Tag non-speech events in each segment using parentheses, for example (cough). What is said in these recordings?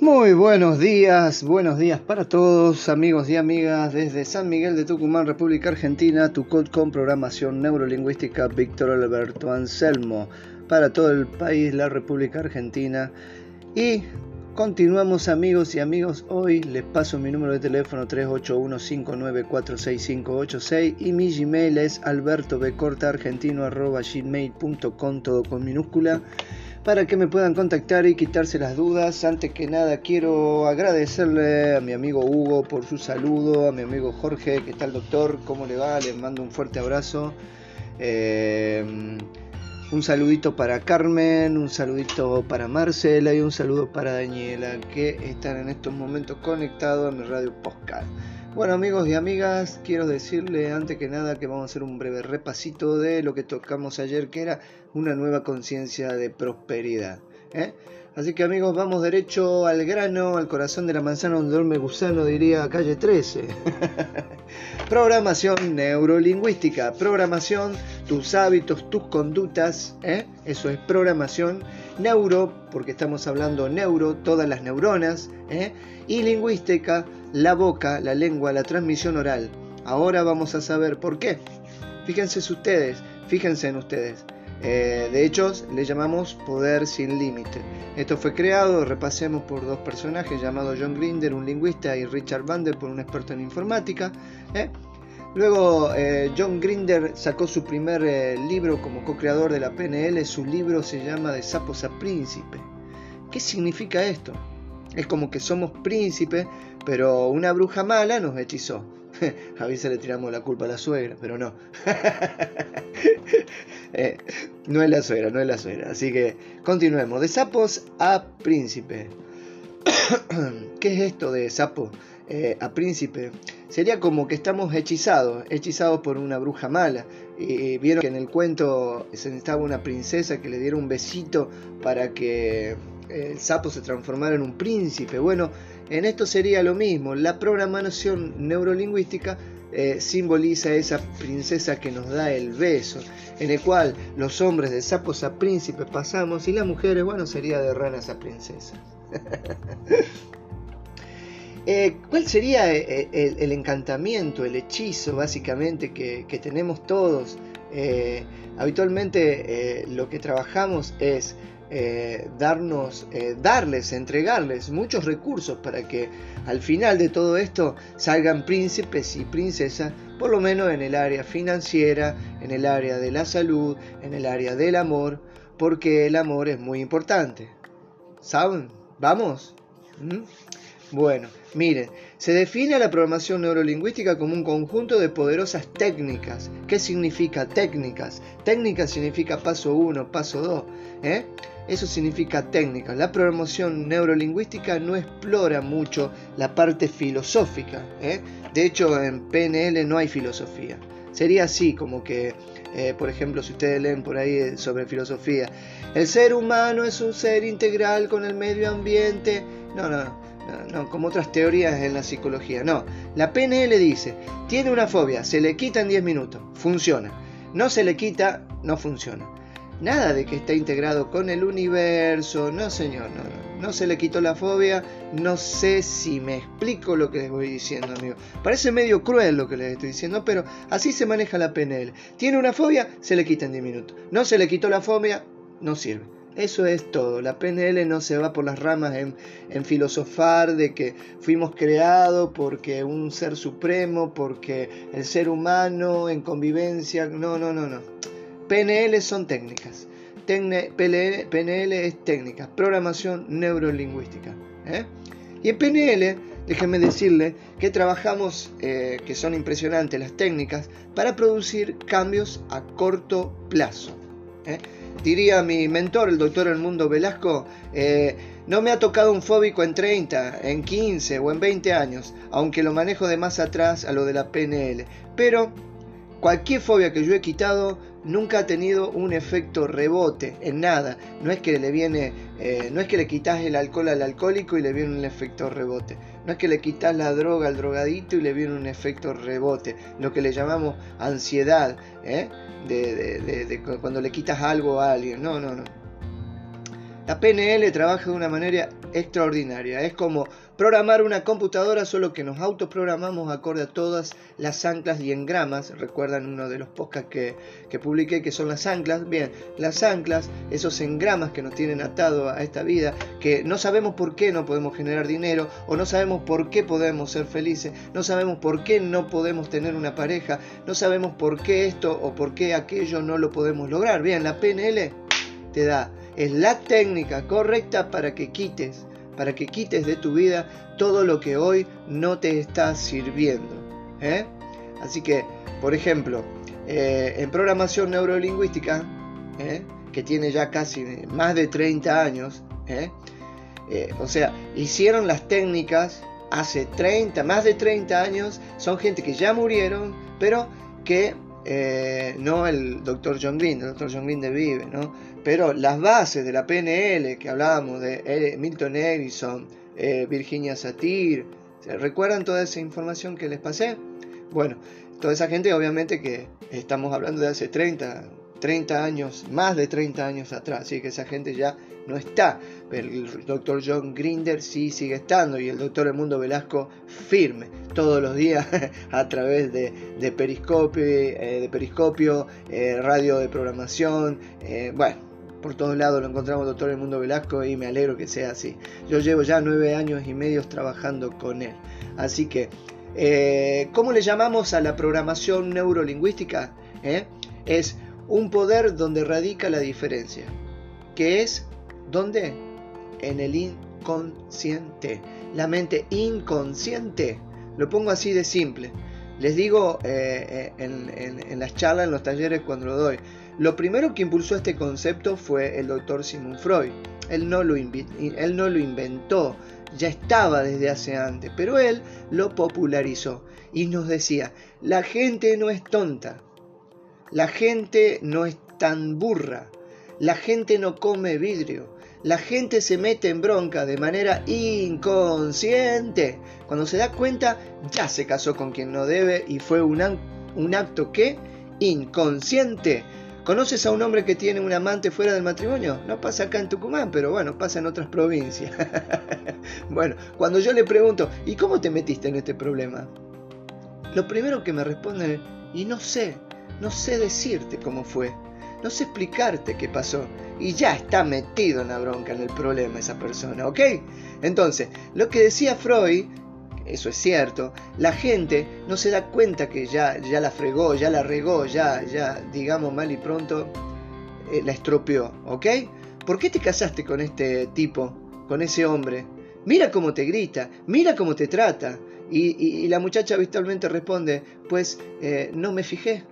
Muy buenos días, buenos días para todos, amigos y amigas desde San Miguel de Tucumán, República Argentina, tu con programación neurolingüística Víctor Alberto Anselmo, para todo el país, la República Argentina. Y continuamos amigos y amigos, hoy les paso mi número de teléfono 381-5946586 y mi Gmail es albertobecortaargentino.gmail.com, todo con minúscula para que me puedan contactar y quitarse las dudas. Antes que nada quiero agradecerle a mi amigo Hugo por su saludo, a mi amigo Jorge, ¿qué tal doctor? ¿Cómo le va? Les mando un fuerte abrazo. Eh, un saludito para Carmen, un saludito para Marcela y un saludo para Daniela que están en estos momentos conectados a mi radio podcast. Bueno amigos y amigas, quiero decirle antes que nada que vamos a hacer un breve repasito de lo que tocamos ayer, que era una nueva conciencia de prosperidad. ¿eh? Así que amigos, vamos derecho al grano, al corazón de la manzana donde duerme gusano, diría calle 13. (laughs) programación neurolingüística, programación, tus hábitos, tus conductas, ¿eh? eso es programación. Neuro, porque estamos hablando neuro, todas las neuronas, ¿eh? y lingüística, la boca, la lengua, la transmisión oral. Ahora vamos a saber por qué. Fíjense ustedes, fíjense en ustedes. Eh, de hecho, le llamamos poder sin límite. Esto fue creado, repasemos, por dos personajes llamados John Grinder, un lingüista, y Richard Bandler, por un experto en informática. ¿eh? Luego, eh, John Grinder sacó su primer libro como co-creador de la PNL. Su libro se llama De sapos a príncipe. ¿Qué significa esto? Es como que somos príncipes, pero una bruja mala nos hechizó. (laughs) a veces le tiramos la culpa a la suegra, pero no. (laughs) Eh, no es la suegra, no es la suegra. Así que continuemos. De sapos a príncipe. (coughs) ¿Qué es esto de sapo eh, a príncipe? Sería como que estamos hechizados, hechizados por una bruja mala. Y vieron que en el cuento se necesitaba una princesa que le diera un besito para que el sapo se transformara en un príncipe. Bueno, en esto sería lo mismo. La programación neurolingüística eh, simboliza esa princesa que nos da el beso, en el cual los hombres de sapos a príncipes pasamos y las mujeres, bueno, sería de ranas a princesas. (laughs) Eh, ¿Cuál sería eh, el, encantamiento, el hechizo básicamente que, que tenemos todos? habitualmente lo que trabajamos es eh, darnos, eh, darles, entregarles muchos recursos para que al final de todo esto salgan príncipes y princesas, por lo menos en el área financiera, en el área de la salud, en el área del amor, porque el amor es muy importante. ¿Saben? ¿Vamos? ¿Mm? Bueno, miren, se define la programación neurolingüística como un conjunto de poderosas técnicas. ¿Qué significa técnicas? Técnicas significa paso 1, paso 2. ¿eh? Eso significa técnica. La programación neurolingüística no explora mucho la parte filosófica. ¿eh? De hecho, en PNL no hay filosofía. Sería así, como que, eh, por ejemplo, si ustedes leen por ahí sobre filosofía, el ser humano es un ser integral con el medio ambiente. No, no, no, no, como otras teorías en la psicología. No, la PNL dice, tiene una fobia, se le quita en 10 minutos, funciona. No se le quita, no funciona. Nada de que está integrado con el universo, no señor, no, no, no se le quitó la fobia, no sé si me explico lo que les voy diciendo, amigo. Parece medio cruel lo que les estoy diciendo, pero así se maneja la PNL. Tiene una fobia, se le quita en 10 minutos. No se le quitó la fobia, no sirve. Eso es todo. La PNL no se va por las ramas en, en, filosofar de que fuimos creados porque un ser supremo, porque el ser humano en convivencia. No, no, no, no. PNL son técnicas. PNL, es técnica, programación neurolingüística. ¿eh? Y en PNL, déjenme decirle que trabajamos, eh, que son impresionantes las técnicas, para producir cambios a corto plazo. ¿eh? Diría mi mentor, el doctor Elmundo Velasco, no me ha tocado un fóbico en 30, en 15 o en 20 años, aunque lo manejo de más atrás a lo de la PNL. Pero cualquier fobia que yo he quitado nunca ha tenido un efecto rebote en nada. No es que le viene, eh, no es que le quitas el alcohol al alcohólico y le viene un efecto rebote. No es que le quitas la droga al drogadito y le viene un efecto rebote. Lo que le llamamos ansiedad, ¿eh? de, cuando le quitas algo a alguien. No, no, no. La PNL trabaja de una manera extraordinaria. Es como programar una computadora, solo que nos autoprogramamos acorde a todas las anclas y engramas. Recuerdan uno de los podcasts que, que publiqué que son las anclas. Bien, las anclas, esos engramas que nos tienen atado a esta vida, que no sabemos por qué no podemos generar dinero, o no sabemos por qué podemos ser felices, no sabemos por qué no podemos tener una pareja, no sabemos por qué esto o por qué aquello no lo podemos lograr. Bien, la PNL te da es la técnica correcta para que quites, para que quites de tu vida todo lo que hoy no te está sirviendo. ¿eh? Así que, por ejemplo, eh, en programación neurolingüística, ¿eh? que tiene ya casi más de 30 años, o sea, hicieron las técnicas hace 30, más de 30 años, son gente que ya murieron, pero que no el doctor John Green, el doctor John Green de Vive, ¿no? Pero las bases de la PNL que hablábamos de Milton Erickson, eh, Virginia Satir, ¿recuerdan toda esa información que les pasé? Bueno, toda esa gente obviamente que estamos hablando de hace 30, 30 años, más de 30 años atrás, así que esa gente ya no está. Pero el doctor John Grinder sí sigue estando y el doctor Edmundo Velasco firme todos los días (laughs) a través de, periscopio, eh, de periscopio eh, radio de programación, bueno por todos lados lo encontramos doctor El Mundo Velasco y me alegro que sea así. Yo llevo ya nueve años y medio trabajando con él. Así que, eh, ¿cómo le llamamos a la programación neurolingüística? ¿Eh? Es un poder donde radica la diferencia. ¿Qué es? ¿Dónde? En el inconsciente. La mente inconsciente. Lo pongo así de simple. Les digo eh, en las charlas, en los talleres cuando lo doy. Lo primero que impulsó este concepto fue el doctor Sigmund Freud. Él no, lo él no lo inventó, ya estaba desde hace antes, pero él lo popularizó y nos decía, la gente no es tonta, la gente no es tan burra, la gente no come vidrio, la gente se mete en bronca de manera inconsciente. Cuando se da cuenta, ya se casó con quien no debe y fue un, un acto que inconsciente ¿Conoces a un hombre que tiene un amante fuera del matrimonio? No pasa acá en Tucumán, pero bueno, pasa en otras provincias. (laughs) bueno, cuando yo le pregunto, ¿y cómo te metiste en este problema? Lo primero que me responde es, y no sé, no sé decirte cómo fue, no sé explicarte qué pasó, y ya está metido en la bronca, en el problema esa persona, ¿ok? Entonces, lo que decía Freud eso es cierto, la gente no se da cuenta que ya, ya la fregó, ya la regó, ya, ya, digamos mal y pronto, eh, la estropeó, ¿ok? ¿Por qué te casaste con este tipo, con ese hombre? Mira cómo te grita, mira cómo te trata. Y, la muchacha habitualmente responde, pues eh, no me fijé.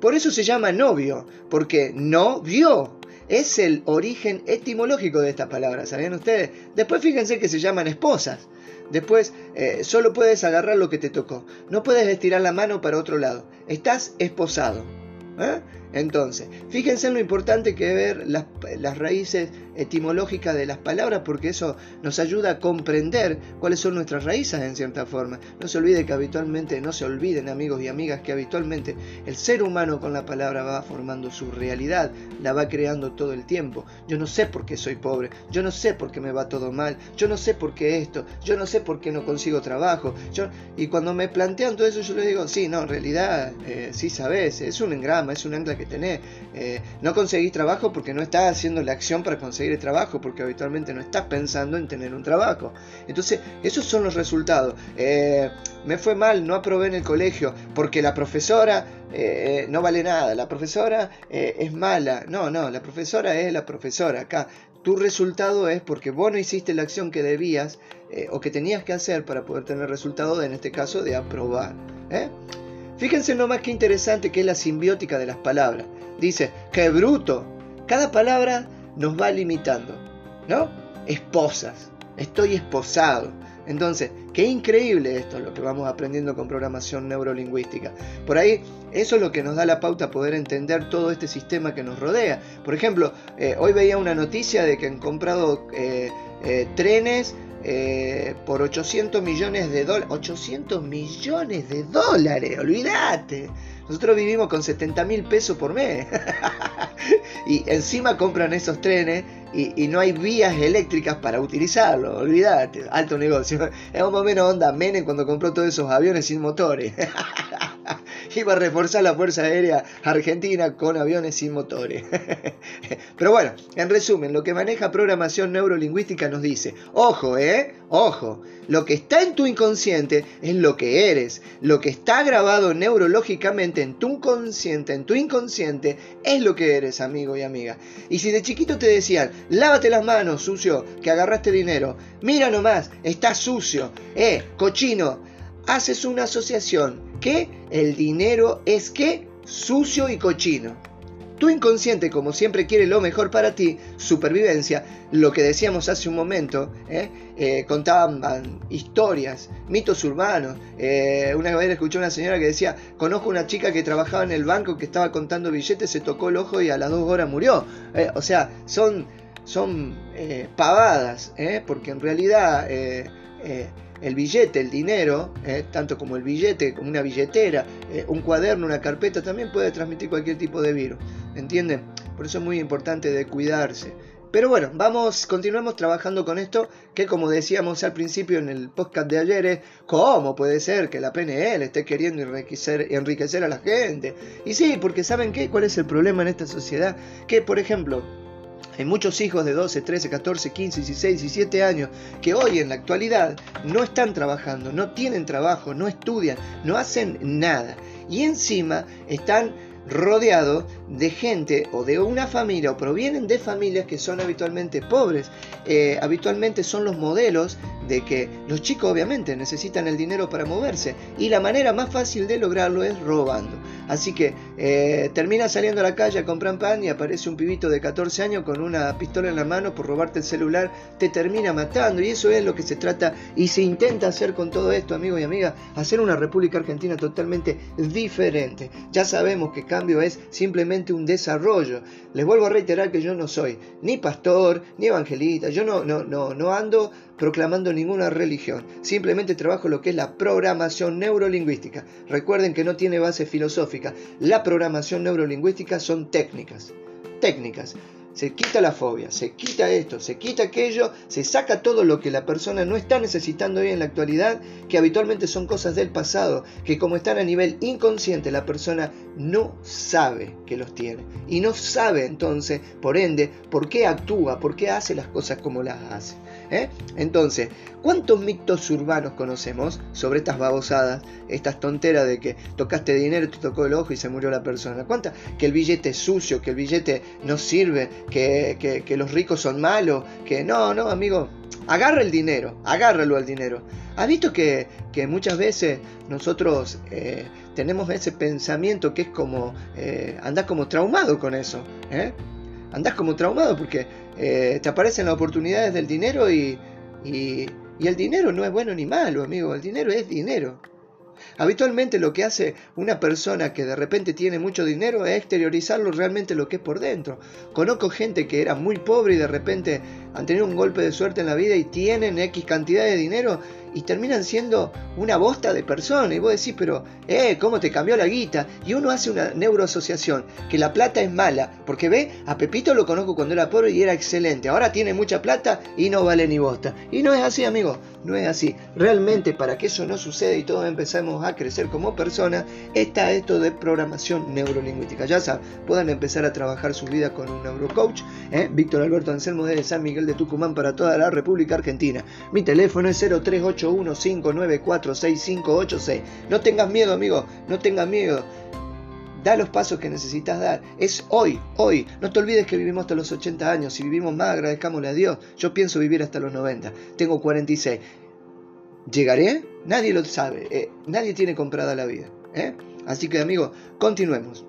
Por eso se llama novio, porque no vio. Es el origen etimológico de esta palabra, ¿sabían ustedes? Después fíjense que se llaman esposas. Después, eh, solo puedes agarrar lo que te tocó. No puedes estirar la mano para otro lado. Estás esposado. ¿eh? Entonces, fíjense en lo importante que es ver las, raíces etimológicas de las palabras, porque eso nos ayuda a comprender cuáles son nuestras raíces en cierta forma. No se olvide que habitualmente, no se olviden amigos y amigas, que habitualmente el ser humano con la palabra va formando su realidad, la va creando todo el tiempo. Yo no sé por qué soy pobre, yo no sé por qué me va todo mal, yo no sé por qué esto, yo no sé por qué no consigo trabajo. Yo... Y cuando me plantean todo eso, yo les digo, sí, no, en realidad, eh, sí sabes, es un engrama, es un ancla que tenés. Eh, no conseguís trabajo porque no estás haciendo la acción para conseguir el trabajo, porque habitualmente no estás pensando en tener un trabajo. Entonces, esos son los resultados. Eh, me fue mal, no aprobé en el colegio, porque la profesora eh, no vale nada, la profesora es mala. No, no, la profesora es la profesora. Acá, tu resultado es porque vos no hiciste la acción que debías o que tenías que hacer para poder tener resultado, en este caso, de aprobar. Fíjense nomás qué interesante que es la simbiótica de las palabras. Dice, qué bruto. Cada palabra nos va limitando, ¿no? Esposas, estoy esposado. Entonces, qué increíble esto, lo que vamos aprendiendo con programación neurolingüística. Por ahí, eso es lo que nos da la pauta a poder entender todo este sistema que nos rodea. Por ejemplo, eh, hoy veía una noticia de que han comprado eh, eh, trenes eh, por 800 millones de dólares. 800 millones de dólares, olvídate. Nosotros vivimos con 70 mil pesos por mes. (laughs) y encima compran esos trenes y, no hay vías eléctricas para utilizarlo, olvídate, alto negocio. Es un momento onda Menem cuando compró todos esos aviones sin motores. (laughs) (laughs) Iba a reforzar la Fuerza Aérea Argentina con aviones sin motores. (laughs) Pero bueno, en resumen, lo que maneja programación neurolingüística nos dice, ojo, ¿eh? Ojo, lo que está en tu inconsciente es lo que eres. Lo que está grabado neurológicamente en tu consciente, en tu inconsciente, es lo que eres, amigo y amiga. Y si de chiquito te decían, lávate las manos, sucio, que agarraste dinero, mira nomás, está sucio, eh, cochino, haces una asociación que el dinero es que sucio y cochino. Tu inconsciente, como siempre quiere lo mejor para ti, supervivencia, lo que decíamos hace un momento, ¿eh? Eh, contaban historias, mitos urbanos. Eh, una vez escuché a una señora que decía, conozco una chica que trabajaba en el banco que estaba contando billetes, se tocó el ojo y a las dos horas murió. o sea, son, son pavadas, porque en realidad el billete, el dinero, eh, tanto como el billete, como una billetera, eh, un cuaderno, una carpeta, también puede transmitir cualquier tipo de virus. ¿Entienden? Por eso es muy importante de cuidarse. Pero bueno, vamos, continuamos trabajando con esto, que como decíamos al principio en el podcast de ayer, es cómo puede ser que la PNL esté queriendo enriquecer, enriquecer a la gente. Y sí, porque ¿saben qué? ¿Cuál es el problema en esta sociedad? Que, por ejemplo, hay muchos hijos de 12, 13, 14, 15, 16, 17 años que hoy en la actualidad no están trabajando, no tienen trabajo, no estudian, no hacen nada. Y encima están rodeados de gente o de una familia o provienen de familias que son habitualmente pobres. Eh, habitualmente son los modelos de que los chicos obviamente necesitan el dinero para moverse y la manera más fácil de lograrlo es robando. Así que eh, termina saliendo a la calle a comprar pan y aparece un pibito de 14 años con una pistola en la mano por robarte el celular, te termina matando y eso es lo que se trata y se intenta hacer con todo esto, amigos y amigas, hacer una República Argentina totalmente diferente. Ya sabemos que cambio es simplemente un desarrollo. Les vuelvo a reiterar que yo no soy ni pastor, ni evangelista, yo no, no, no, no ando proclamando ninguna religión, simplemente trabajo lo que es la programación neurolingüística. Recuerden que no tiene base filosófica, la programación neurolingüística son técnicas, técnicas se quita la fobia, se quita esto, se quita aquello, se saca todo lo que la persona no está necesitando hoy en la actualidad, que habitualmente son cosas del pasado, que como están a nivel inconsciente la persona no sabe que los tiene y no sabe entonces, por ende, por qué actúa, por qué hace las cosas como las hace. ¿Eh? Entonces, ¿cuántos mitos urbanos conocemos sobre estas babosadas, estas tonteras de que tocaste dinero, te tocó el ojo y se murió la persona? ¿Cuántas? Que el billete es sucio, que el billete no sirve, que, los ricos son malos, que no, no, amigo, agarra el dinero, agárralo al dinero. ¿Has visto que, muchas veces nosotros eh, tenemos ese pensamiento que es como, eh, andás como traumado con eso? ¿eh? Andás como traumado porque eh, te aparecen las oportunidades del dinero y, y, y el dinero no es bueno ni malo, amigo, el dinero es dinero. Habitualmente lo que hace una persona que de repente tiene mucho dinero es exteriorizarlo realmente lo que es por dentro. Conozco gente que era muy pobre y de repente han tenido un golpe de suerte en la vida y tienen X cantidad de dinero y terminan siendo una bosta de persona. Y vos decís, pero, eh, ¿cómo te cambió la guita? Y uno hace una neuroasociación, que la plata es mala, porque ve, a Pepito lo conozco cuando era pobre y era excelente. Ahora tiene mucha plata y no vale ni bosta. Y no es así, amigo, no es así. Realmente, para que eso no suceda y todos empezamos a crecer como personas, está esto de programación neurolingüística. Ya saben, pueden empezar a trabajar su vida con un neurocoach. ¿eh? Víctor Alberto Anselmo de San Miguel de Tucumán para toda la República Argentina. Mi teléfono es 038 5946586 No tengas miedo, amigo, no tengas miedo. Da los pasos que necesitas dar. Es hoy, hoy. No te olvides que vivimos hasta los 80 años. Si vivimos más, agradezcámosle a Dios. Yo pienso vivir hasta los 90. Tengo 46. ¿Llegaré? Nadie lo sabe. Eh, nadie tiene comprada la vida. ¿eh? Así que, amigo, continuemos.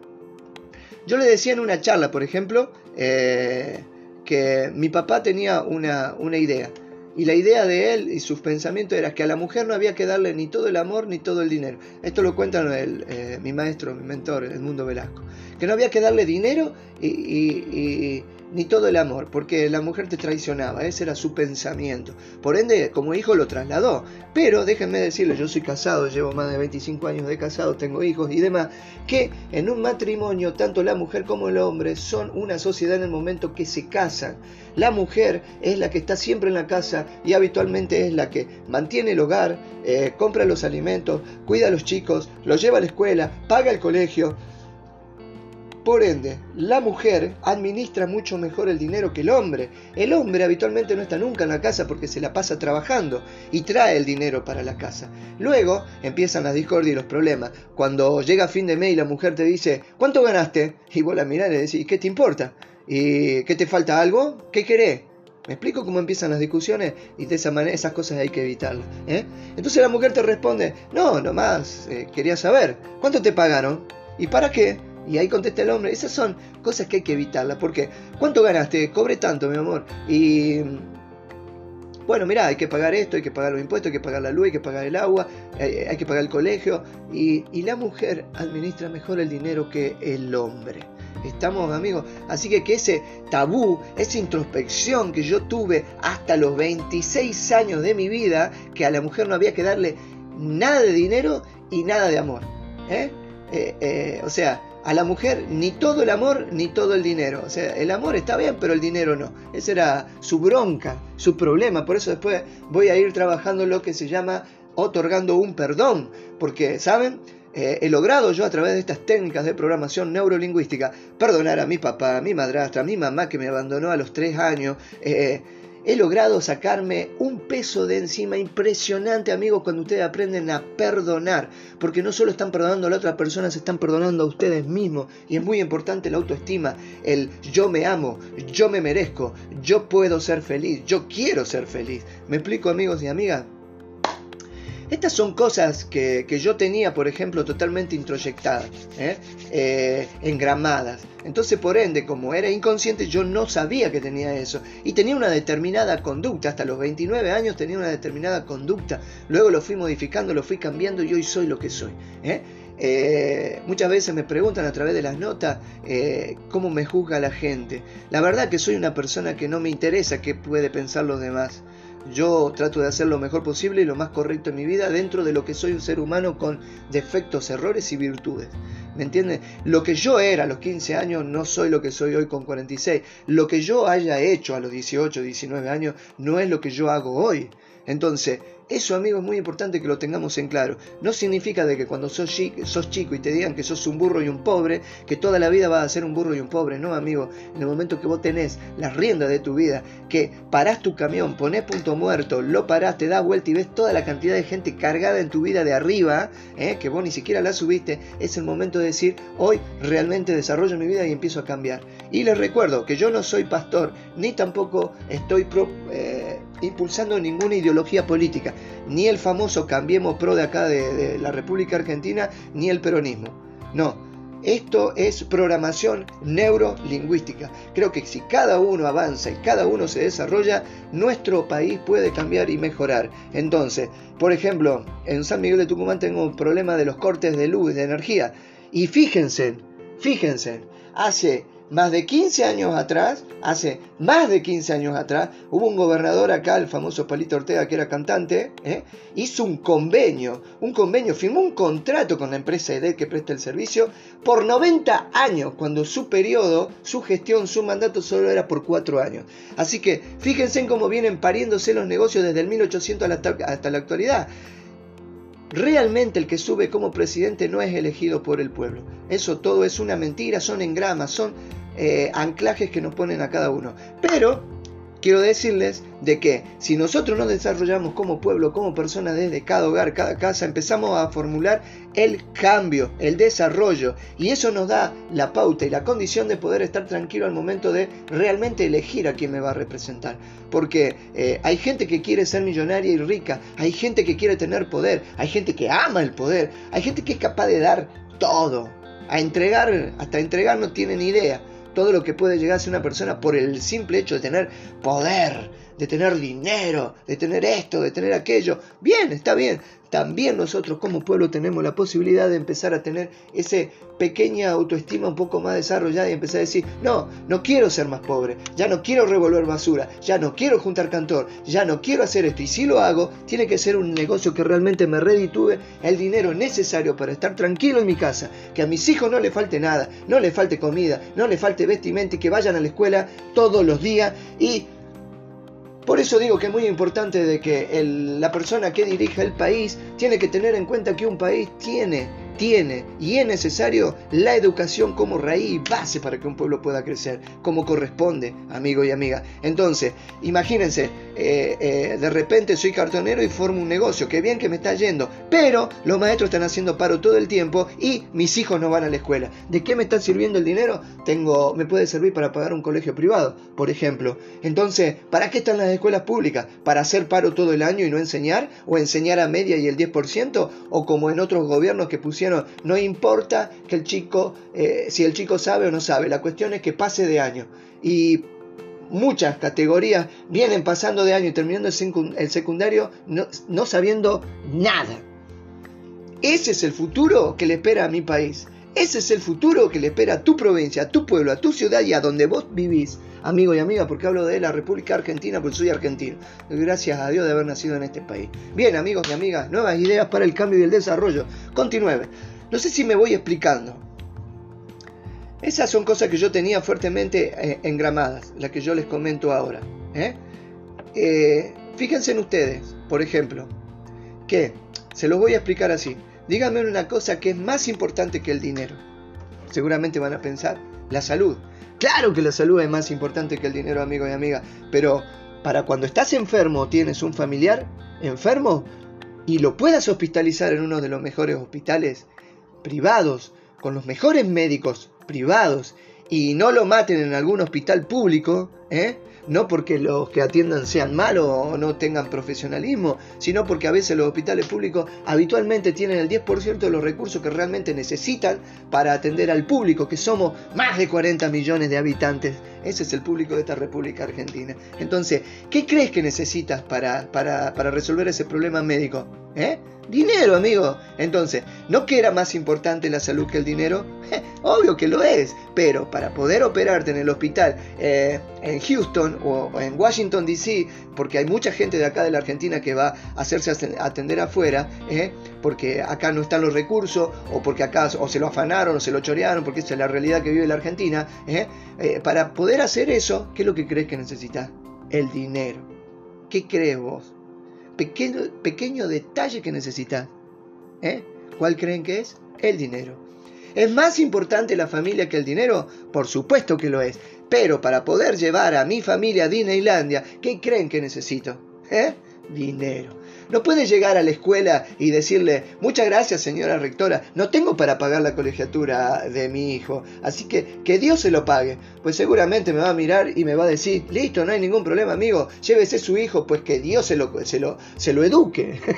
Yo le decía en una charla, por ejemplo, eh, que mi papá tenía una, una idea Y la idea de él y sus pensamientos era que a la mujer no había que darle ni todo el amor ni todo el dinero. Esto lo cuenta eh, mi maestro, mi mentor, el mundo Velasco. Que no había que darle dinero y ni todo el amor, porque la mujer te traicionaba, ese era su pensamiento. Por ende, como hijo lo trasladó. Pero déjenme decirle, yo soy casado, llevo más de 25 años de casado, tengo hijos y demás, que en un matrimonio tanto la mujer como el hombre son una sociedad en el momento que se casan. La mujer es la que está siempre en la casa y habitualmente es la que mantiene el hogar, eh, compra los alimentos, cuida a los chicos, los lleva a la escuela, paga el colegio, por ende, la mujer administra mucho mejor el dinero que el hombre. El hombre habitualmente no está nunca en la casa porque se la pasa trabajando y trae el dinero para la casa. Luego empiezan las discordias y los problemas. Cuando llega fin de mes y la mujer te dice, ¿cuánto ganaste? Y vos la mirás y le decís, ¿qué te importa? ¿Y qué te falta algo? ¿Qué querés? ¿Me explico cómo empiezan las discusiones? Y de esa manera esas cosas hay que evitarlas. ¿eh? Entonces la mujer te responde, no, nomás, eh, quería saber, ¿cuánto te pagaron? ¿Y para qué? Y ahí contesta el hombre, esas son cosas que hay que evitarlas, porque ¿cuánto ganaste? Cobre tanto, mi amor. Y bueno, mira, hay que pagar esto, hay que pagar los impuestos, hay que pagar la luz, hay que pagar el agua, hay, que pagar el colegio. Y, y, la mujer administra mejor el dinero que el hombre. Estamos amigos. Así que que ese tabú, esa introspección que yo tuve hasta los 26 años de mi vida, que a la mujer no había que darle nada de dinero y nada de amor. ¿eh? Eh, eh, o sea, a la mujer ni todo el amor ni todo el dinero. O sea, el amor está bien, pero el dinero no. Esa era su bronca, su problema. Por eso después voy a ir trabajando lo que se llama otorgando un perdón. Porque, ¿saben? Eh, he logrado yo a través de estas técnicas de programación neurolingüística perdonar a mi papá, a mi madrastra, a mi mamá que me abandonó a los tres años. Eh, he logrado sacarme un peso de encima impresionante, amigos, cuando ustedes aprenden a perdonar, porque no solo están perdonando a la otra persona, se están perdonando a ustedes mismos, y es muy importante la autoestima, el yo me amo, yo me merezco, yo puedo ser feliz, yo quiero ser feliz. ¿Me explico, amigos y amigas? Estas son cosas que, yo tenía, por ejemplo, totalmente introyectadas, ¿eh? Eh, engramadas. Entonces, por ende, como era inconsciente, yo no sabía que tenía eso. Y tenía una determinada conducta. Hasta los 29 años tenía una determinada conducta. Luego lo fui modificando, lo fui cambiando y hoy soy lo que soy. ¿eh? muchas veces me preguntan a través de las notas cómo me juzga la gente. La verdad que soy una persona que no me interesa qué puede pensar los demás. Yo trato de hacer lo mejor posible y lo más correcto en mi vida dentro de lo que soy un ser humano con defectos, errores y virtudes. ¿Me entiendes? Lo que yo era a los 15 años no soy lo que soy hoy con 46. Lo que yo haya hecho a los 18, 19 años no es lo que yo hago hoy. Entonces, eso, amigo, es muy importante que lo tengamos en claro. No significa de que cuando sos, chico y te digan que sos un burro y un pobre, que toda la vida vas a ser un burro y un pobre. No, amigo. En el momento que vos tenés las riendas de tu vida, que parás tu camión, ponés punto muerto, lo parás, te das vuelta y ves toda la cantidad de gente cargada en tu vida de arriba, ¿eh? que vos ni siquiera la subiste, es el momento de decir, hoy realmente desarrollo mi vida y empiezo a cambiar. Y les recuerdo que yo no soy pastor, ni tampoco estoy... Pro, eh, impulsando ninguna ideología política, ni el famoso Cambiemos Pro de acá de, la República Argentina, ni el peronismo. No, esto es programación neurolingüística. Creo que si cada uno avanza y cada uno se desarrolla, nuestro país puede cambiar y mejorar. Entonces, por ejemplo, en San Miguel de Tucumán tengo un problema de los cortes de luz, de energía. Y fíjense, fíjense, hace más de 15 años atrás, hace más de 15 años atrás, hubo un gobernador acá, el famoso Palito Ortega, que era cantante, ¿eh? hizo un convenio, un convenio, firmó un contrato con la empresa EDEL que presta el servicio por 90 años, cuando su periodo, su gestión, su mandato solo era por 4 años. Así que fíjense en cómo vienen pariéndose los negocios desde el 1800 hasta la actualidad. Realmente el que sube como presidente no es elegido por el pueblo. Eso todo es una mentira, son engramas, son eh, anclajes que nos ponen a cada uno. Pero quiero decirles de que si nosotros nos desarrollamos como pueblo, como persona desde cada hogar, cada casa, empezamos a formular el cambio, el desarrollo, y eso nos da la pauta y la condición de poder estar tranquilo al momento de realmente elegir a quién me va a representar. Porque eh, hay gente que quiere ser millonaria y rica, hay gente que quiere tener poder, hay gente que ama el poder, hay gente que es capaz de dar todo, a entregar, hasta entregar no tienen idea todo lo que puede llegar a ser una persona por el simple hecho de tener poder, de tener dinero, de tener esto, de tener aquello. Bien, está bien. También nosotros como pueblo tenemos la posibilidad de empezar a tener esa pequeña autoestima un poco más desarrollada y empezar a decir, no, no quiero ser más pobre, ya no quiero revolver basura, ya no quiero juntar cantor, ya no quiero hacer esto. Y si lo hago, tiene que ser un negocio que realmente me reditúe el dinero necesario para estar tranquilo en mi casa, que a mis hijos no le falte nada, no le falte comida, no le falte vestimenta y que vayan a la escuela todos los días y por eso digo que es muy importante de que la persona que dirija el país tiene que tener en cuenta que un país tiene tiene y es necesario la educación como raíz y base para que un pueblo pueda crecer, como corresponde, amigo y amiga. Entonces, imagínense, eh, eh, de repente soy cartonero y formo un negocio, qué bien que me está yendo, pero los maestros están haciendo paro todo el tiempo y mis hijos no van a la escuela. ¿De qué me está sirviendo el dinero? Tengo, me puede servir para pagar un colegio privado, por ejemplo. Entonces, ¿para qué están las escuelas públicas? ¿Para hacer paro todo el año y no enseñar? ¿O enseñar a media y el 10%? ¿O como en otros gobiernos que pusieron no importa que el chico, eh, si el chico sabe o no sabe, la cuestión es que pase de año. Y muchas categorías vienen pasando de año y terminando el secundario no, no sabiendo nada. Ese es el futuro que le espera a mi país. Ese es el futuro que le espera a tu provincia, a tu pueblo, a tu ciudad y a donde vos vivís amigo y amiga, porque hablo de la República Argentina, porque soy argentino. Gracias a Dios de haber nacido en este país. Bien, amigos y amigas, nuevas ideas para el cambio y el desarrollo. Continúe. No sé si me voy explicando. Esas son cosas que yo tenía fuertemente eh, engramadas, las que yo les comento ahora. ¿eh? Eh, fíjense en ustedes, por ejemplo, que se los voy a explicar así. Díganme una cosa que es más importante que el dinero. Seguramente van a pensar, la salud. Claro que la salud es más importante que el dinero, amigo y amiga, pero para cuando estás enfermo, tienes un familiar enfermo y lo puedas hospitalizar en uno de los mejores hospitales privados, con los mejores médicos privados, y no lo maten en algún hospital público, ¿eh? No porque los que atiendan sean malos o no tengan profesionalismo, sino porque a veces los hospitales públicos habitualmente tienen el 10% de los recursos que realmente necesitan para atender al público, que somos más de 40 millones de habitantes. Ese es el público de esta República Argentina. Entonces, ¿qué crees que necesitas para, para, para resolver ese problema médico? ¿Eh? Dinero, amigo. Entonces, ¿no que era más importante la salud que el dinero? (laughs) obvio que lo es, pero para poder operarte en el hospital eh, en Houston o en Washington, D.C., porque hay mucha gente de acá de la Argentina que va a hacerse atender afuera, ¿eh? Porque acá no están los recursos, o porque acá o se lo afanaron o se lo chorearon, porque esa es la realidad que vive la Argentina. ¿eh? para poder hacer eso, ¿qué es lo que crees que necesitas? El dinero. ¿Qué crees vos? pequeño, pequeño detalle que necesitas. ¿Eh? ¿Cuál creen que es? El dinero. ¿Es más importante la familia que el dinero? Por supuesto que lo es. Pero para poder llevar a mi familia a Disneylandia, ¿qué creen que necesito? ¿Eh? Dinero. No puede llegar a la escuela y decirle, muchas gracias señora rectora, no tengo para pagar la colegiatura de mi hijo, así que que Dios se lo pague. Pues seguramente me va a mirar y me va a decir, listo, no hay ningún problema amigo, llévese su hijo, pues que Dios se lo, se lo, se lo eduque. (laughs)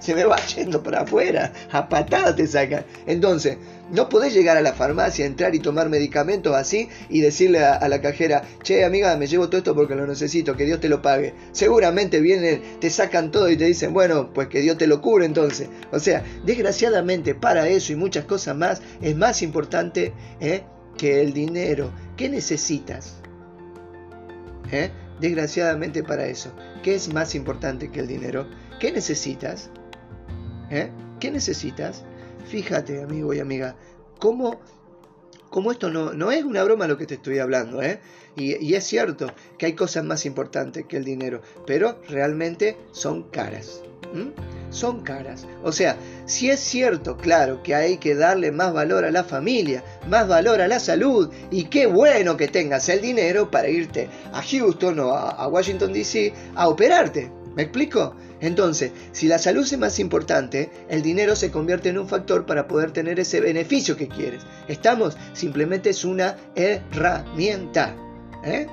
se me va yendo para afuera, a patadas te saca. Entonces, no podés llegar a la farmacia, entrar y tomar medicamentos así y decirle a, la cajera, che amiga, me llevo todo esto porque lo necesito, que Dios te lo pague. Seguramente vienen, te sacan todo y te dicen, bueno, pues que Dios te lo cure entonces. O sea, desgraciadamente para eso y muchas cosas más es más importante ¿eh? que el dinero. ¿Qué necesitas? ¿Eh? Desgraciadamente para eso. ¿Qué es más importante que el dinero? ¿Qué necesitas? ¿Eh? ¿Qué necesitas? Fíjate, amigo y amiga, cómo, cómo esto no, no, es una broma lo que te estoy hablando, ¿eh? Y, es cierto que hay cosas más importantes que el dinero, pero realmente son caras. Son caras. O sea, si es cierto, claro, que hay que darle más valor a la familia, más valor a la salud, y qué bueno que tengas el dinero para irte a Houston o a Washington, D.C. a operarte. ¿Me explico? Entonces, si la salud es más importante, el dinero se convierte en un factor para poder tener ese beneficio que quieres. ¿Estamos? Simplemente es una herramienta. ¿eh?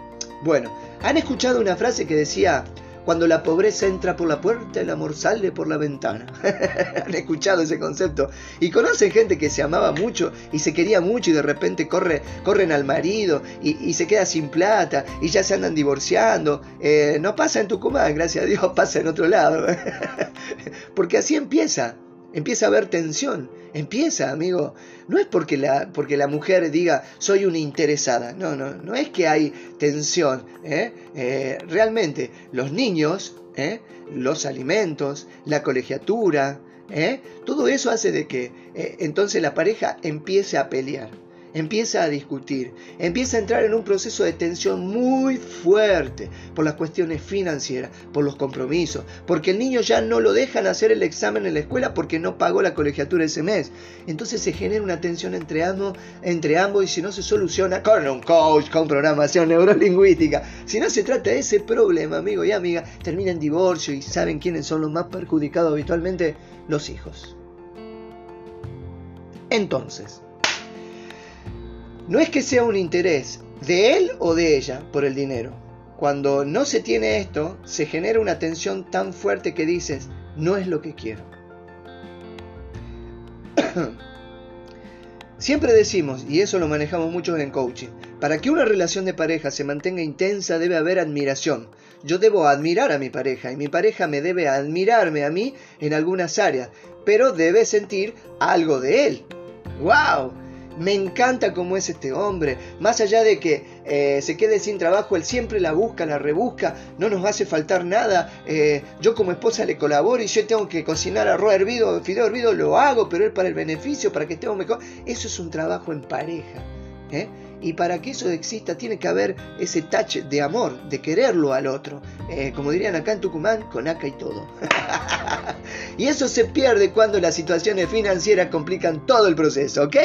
Bueno, ¿han escuchado una frase que decía, cuando la pobreza entra por la puerta, el amor sale por la ventana. (laughs) Han escuchado ese concepto. Y conocen gente que se amaba mucho y se quería mucho y de repente corre, corren al marido y, se queda sin plata y ya se andan divorciando. Eh, no pasa en Tucumán, gracias a Dios, (laughs) pasa en otro lado. (laughs) Porque así empieza. Empieza a haber tensión. Empieza, amigo. No es porque la, porque la mujer diga soy una interesada. No, no, no es que hay tensión. ¿eh? Eh, realmente, los niños, ¿eh? los alimentos, la colegiatura, todo eso hace de que entonces la pareja empiece a pelear empieza a discutir, empieza a entrar en un proceso de tensión muy fuerte por las cuestiones financieras, por los compromisos, porque el niño ya no lo dejan hacer el examen en la escuela porque no pagó la colegiatura ese mes. Entonces se genera una tensión entre ambos, y si no se soluciona con un coach, con programación neurolingüística, si no se trata de ese problema, amigo y amiga, termina en divorcio y saben quiénes son los más perjudicados habitualmente, los hijos. Entonces, no es que sea un interés de él o de ella por el dinero. Cuando no se tiene esto, se genera una tensión tan fuerte que dices, no es lo que quiero. (coughs) Siempre decimos, y eso lo manejamos mucho en coaching, para que una relación de pareja se mantenga intensa debe haber admiración. Yo debo admirar a mi pareja y mi pareja me debe admirarme a mí en algunas áreas, pero debe sentir algo de él. ¡Wow! Me encanta cómo es este hombre. Más allá de que eh, se quede sin trabajo, él siempre la busca, la rebusca, no nos hace faltar nada. Eh, yo como esposa le colaboro y yo tengo que cocinar arroz hervido, fideo hervido, lo hago, pero es para el beneficio, para que estemos mejor. Eso es un trabajo en pareja. ¿eh? Y para que eso exista tiene que haber ese touch de amor, de quererlo al otro. como dirían acá en Tucumán, con acá y todo. (laughs) y eso se pierde cuando las situaciones financieras complican todo el proceso, ¿ok?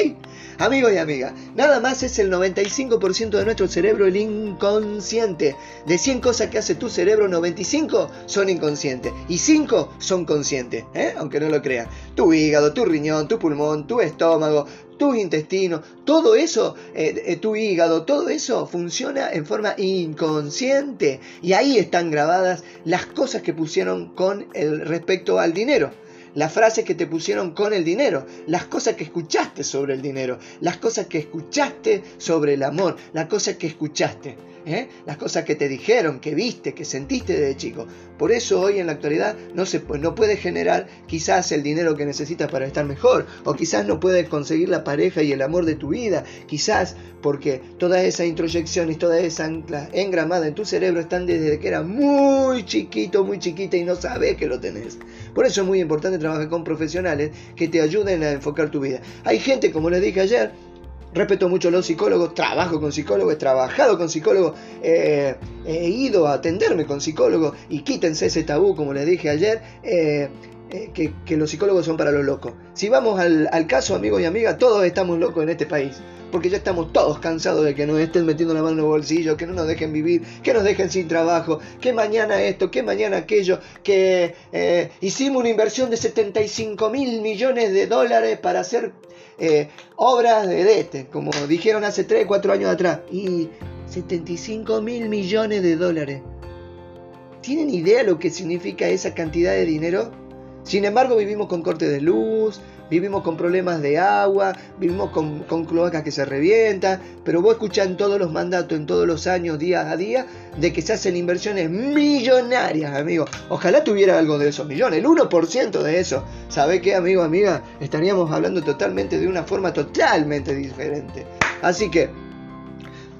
Amigos y amigas, nada más es el 95% de nuestro cerebro el inconsciente. De 100 cosas que hace tu cerebro, 95 son inconscientes y 5 son conscientes, ¿eh? aunque no lo crean. Tu hígado, tu riñón, tu pulmón, tu estómago, tus intestinos, todo eso, eh, eh, tu hígado, todo eso funciona en forma inconsciente. Y ahí están grabadas las cosas que pusieron con el respecto al dinero las frases que te pusieron con el dinero, las cosas que escuchaste sobre el dinero, las cosas que escuchaste sobre el amor, las cosas que escuchaste. ¿Eh? las cosas que te dijeron, que viste, que sentiste desde chico. Por eso hoy en la actualidad no, se, no puedes generar quizás el dinero que necesitas para estar mejor, o quizás no puedes conseguir la pareja y el amor de tu vida, quizás porque toda esa introyección y toda esa ancla engramada en tu cerebro están desde que era muy chiquito, muy chiquita y no sabes que lo tenés. Por eso es muy importante trabajar con profesionales que te ayuden a enfocar tu vida. Hay gente, como les dije ayer, respeto mucho a los psicólogos, trabajo con psicólogos, he trabajado con psicólogos, eh, he ido a atenderme con psicólogos y quítense ese tabú, como les dije ayer, eh, eh, que, los psicólogos son para los locos. Si vamos al, al caso, amigos y amigas, todos estamos locos en este país porque ya estamos todos cansados de que nos estén metiendo la mano en el bolsillo, que no nos dejen vivir, que nos dejen sin trabajo, que mañana esto, que mañana aquello, que hicimos una inversión de 75 mil millones de dólares para hacer eh, obras de DETE, como dijeron hace 3, 4 años atrás, y 75 mil millones de dólares. ¿Tienen idea lo que significa esa cantidad de dinero? Sin embargo, vivimos con corte de luz, vivimos con problemas de agua, vivimos con, con cloacas que se revientan, pero vos escuchás en todos los mandatos, en todos los años, día a día, de que se hacen inversiones millonarias, amigo. Ojalá tuviera algo de esos millones, el 1% de eso. ¿Sabe qué, amigo, amiga? Estaríamos hablando totalmente de una forma totalmente diferente. Así que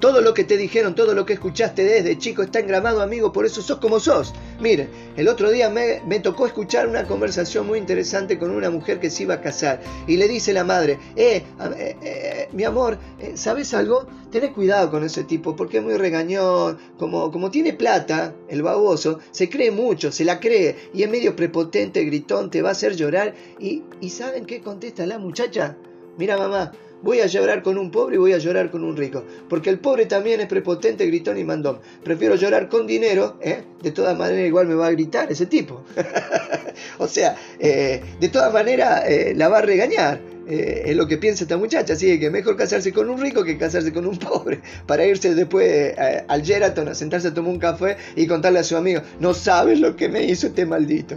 todo lo que te dijeron, todo lo que escuchaste desde chico está engramado, amigo, por eso sos como sos. Mire, el otro día me, tocó escuchar una conversación muy interesante con una mujer que se iba a casar y le dice la madre, eh, eh, eh mi amor, eh, ¿sabes algo? Tenés cuidado con ese tipo porque es muy regañón, como, como tiene plata, el baboso, se cree mucho, se la cree y es medio prepotente, gritón, te va a hacer llorar y, ¿y ¿saben qué contesta la muchacha? Mira mamá, Voy a llorar con un pobre y voy a llorar con un rico. Porque el pobre también es prepotente, gritón y mandón. Prefiero llorar con dinero, ¿eh? de todas maneras igual me va a gritar ese tipo. (laughs) o sea, eh, de todas maneras eh, la va a regañar. Eh, es lo que piensa esta muchacha, así que mejor casarse con un rico que casarse con un (laughs) pobre, para irse después eh, al Geraton a sentarse a tomar un café y contarle a su amigo, no sabes lo que me hizo este maldito.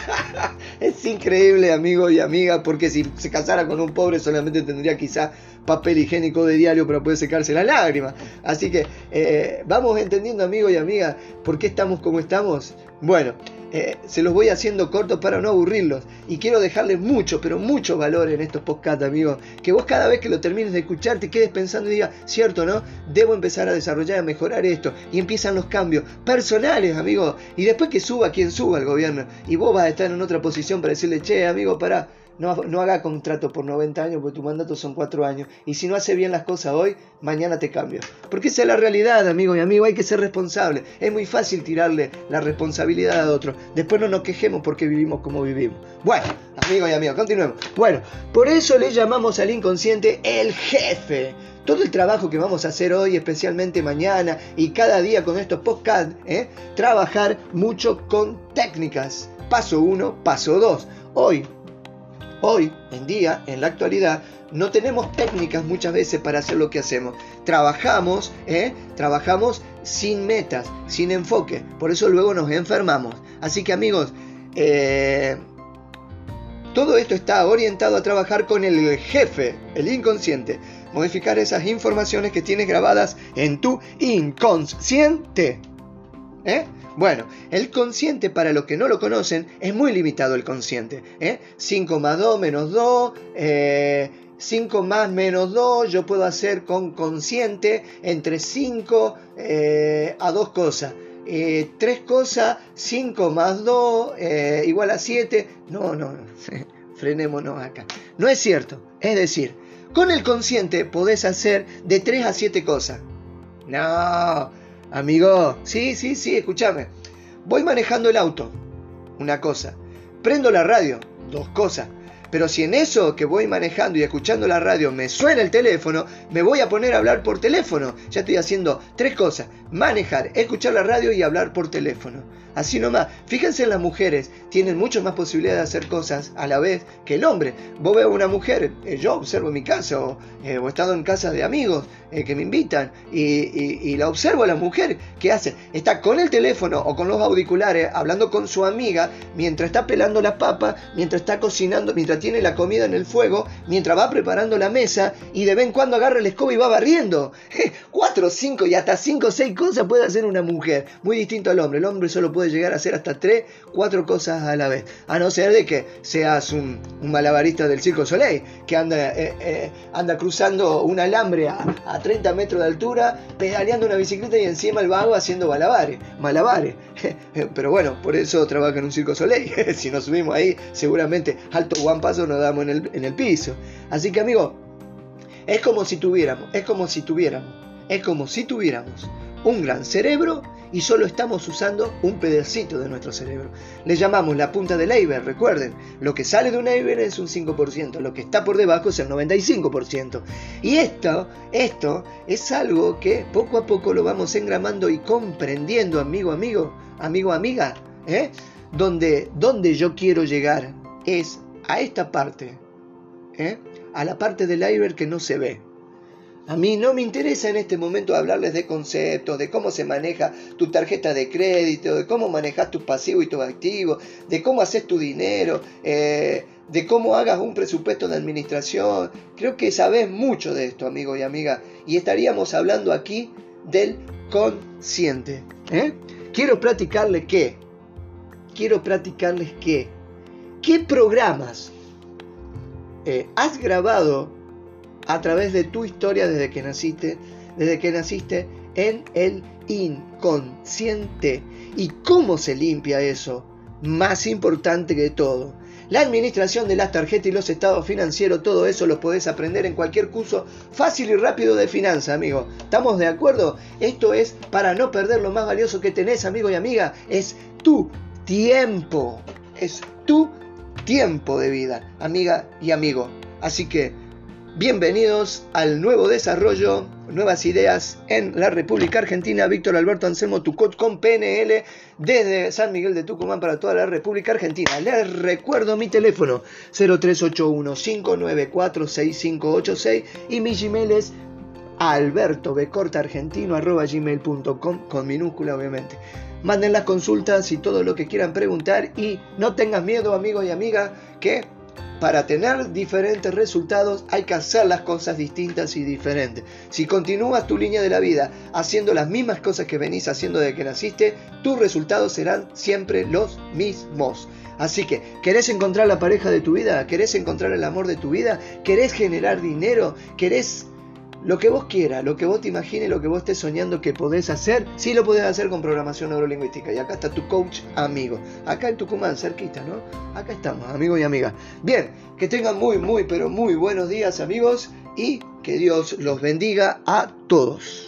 (laughs) es increíble, amigo y amiga, porque si se casara con un pobre solamente tendría quizá papel higiénico de diario para poder secarse la lágrima. Así que eh, vamos entendiendo, amigo y amiga, por qué estamos como estamos. Bueno, eh, se los voy haciendo cortos para no aburrirlos. Y quiero dejarles mucho, pero mucho valor en estos podcasts, amigos. Que vos cada vez que lo termines de escuchar te quedes pensando y digas, cierto, ¿no? Debo empezar a desarrollar, a mejorar esto. Y empiezan los cambios personales, amigos. Y después que suba quien suba el gobierno. Y vos vas a estar en otra posición para decirle, che, amigo, para no, no, haga contrato por 90 años porque tu mandato son 4 años. Y si no hace bien las cosas hoy, mañana te cambio. Porque esa es la realidad, amigo y amigo. Hay que ser responsable. Es muy fácil tirarle la responsabilidad a otro. Después no nos quejemos porque vivimos como vivimos. Bueno, amigo y amigo, continuemos. Bueno, por eso le llamamos al inconsciente el jefe. Todo el trabajo que vamos a hacer hoy, especialmente mañana y cada día con estos podcasts, ¿eh? trabajar mucho con técnicas. Paso 1, paso 2. Hoy Hoy en día, en la actualidad, no tenemos técnicas muchas veces para hacer lo que hacemos. Trabajamos, ¿eh? trabajamos sin metas, sin enfoque. Por eso luego nos enfermamos. Así que amigos, eh, todo esto está orientado a trabajar con el jefe, el inconsciente. Modificar esas informaciones que tienes grabadas en tu inconsciente. ¿Eh? Bueno, el consciente, para los que no lo conocen, es muy limitado el consciente. 5 ¿eh? más 2 menos 2, 5 eh, más menos 2, yo puedo hacer con consciente entre 5 eh, a 2 cosas. 3 cosas, 5 más 2 igual a 7. No, no, no, frenémonos acá. No es cierto. Es decir, con el consciente podés hacer de 3 a 7 cosas. No, Amigo, sí, sí, sí, escúchame. Voy manejando el auto, una cosa. Prendo la radio, dos cosas. Pero si en eso que voy manejando y escuchando la radio me suena el teléfono, me voy a poner a hablar por teléfono. Ya estoy haciendo tres cosas. Manejar, escuchar la radio y hablar por teléfono. Así nomás. Fíjense en las mujeres, tienen mucho más posibilidad de hacer cosas a la vez que el hombre. Vos veo una mujer, eh, yo observo en mi casa o, eh, he estado en casa de amigos eh, que me invitan y, la observo a la mujer que hace, está con el teléfono o con los auriculares hablando con su amiga mientras está pelando la papa, mientras está cocinando, mientras tiene la comida en el fuego, mientras va preparando la mesa y de vez en cuando agarra el escoba y va barriendo. (laughs) Cuatro, cinco y hasta cinco o seis cosas puede hacer una mujer, muy distinto al hombre. El hombre solo puede llegar a hacer hasta 3, 4 cosas a la vez. A no ser de que seas un, malabarista del Circo Soleil, que anda, eh, eh, anda cruzando un alambre a, 30 metros de altura, pedaleando una bicicleta y encima el vago haciendo malabares. malabares. (laughs) Pero bueno, por eso trabaja en un Circo Soleil. (laughs) si nos subimos ahí, seguramente alto paso nos damos en el, en el piso. Así que amigo, es como si tuviéramos, es como si tuviéramos, es como si tuviéramos un gran cerebro y solo estamos usando un pedacito de nuestro cerebro. Le llamamos la punta del iceberg, recuerden, lo que sale de un iceberg es un 5%, lo que está por debajo es el 95%. Y esto, esto es algo que poco a poco lo vamos engramando y comprendiendo, amigo, amigo, amigo, amiga, ¿eh? donde, donde yo quiero llegar es a esta parte, ¿eh? a la parte del iceberg que no se ve. A mí no me interesa en este momento hablarles de conceptos, de cómo se maneja tu tarjeta de crédito, de cómo manejas tus pasivos y tus activos, de cómo haces tu dinero, eh, de cómo hagas un presupuesto de administración. Creo que sabes mucho de esto, amigo y amiga, y estaríamos hablando aquí del consciente. ¿eh? Quiero platicarles qué. Quiero platicarles qué. ¿Qué programas eh, has grabado a través de tu historia desde que naciste, desde que naciste en el inconsciente. ¿Y cómo se limpia eso? Más importante que todo. La administración de las tarjetas y los estados financieros, todo eso lo podés aprender en cualquier curso fácil y rápido de finanzas, amigo. ¿Estamos de acuerdo? Esto es para no perder lo más valioso que tenés, amigo y amiga. Es tu tiempo. Es tu tiempo de vida, amiga y amigo. Así que Bienvenidos al nuevo desarrollo nuevas ideas en la República Argentina. Víctor Alberto Anselmo Tucot con PNL desde San Miguel de Tucumán para toda la República Argentina. Les recuerdo mi teléfono 0381-594-6586 y mi Gmail es gmail.com con minúscula obviamente. Manden las consultas y todo lo que quieran preguntar y no tengas miedo amigo y amiga que para tener diferentes resultados hay que hacer las cosas distintas y diferentes. Si continúas tu línea de la vida haciendo las mismas cosas que venís haciendo desde que naciste, tus resultados serán siempre los mismos. Así que, ¿querés encontrar la pareja de tu vida? ¿Querés encontrar el amor de tu vida? ¿Querés generar dinero? ¿Querés lo que vos quieras, lo que vos te imagines, lo que vos estés soñando que podés hacer, sí lo podés hacer con programación neurolingüística. Y acá está tu coach amigo. Acá en Tucumán, cerquita, ¿no? Acá estamos, amigos y amigas. Bien, que tengan muy, muy, pero muy buenos días, amigos. Y que Dios los bendiga a todos.